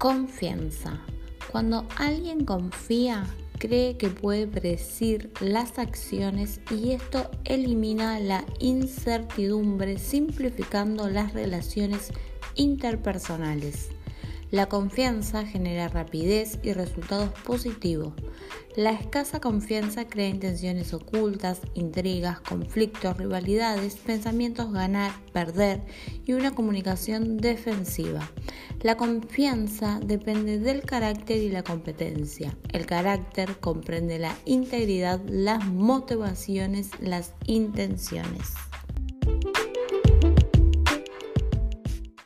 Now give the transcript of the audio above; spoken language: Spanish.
Confianza. Cuando alguien confía, cree que puede predecir las acciones y esto elimina la incertidumbre simplificando las relaciones interpersonales. La confianza genera rapidez y resultados positivos. La escasa confianza crea intenciones ocultas, intrigas, conflictos, rivalidades, pensamientos ganar, perder y una comunicación defensiva. La confianza depende del carácter y la competencia. El carácter comprende la integridad, las motivaciones, las intenciones.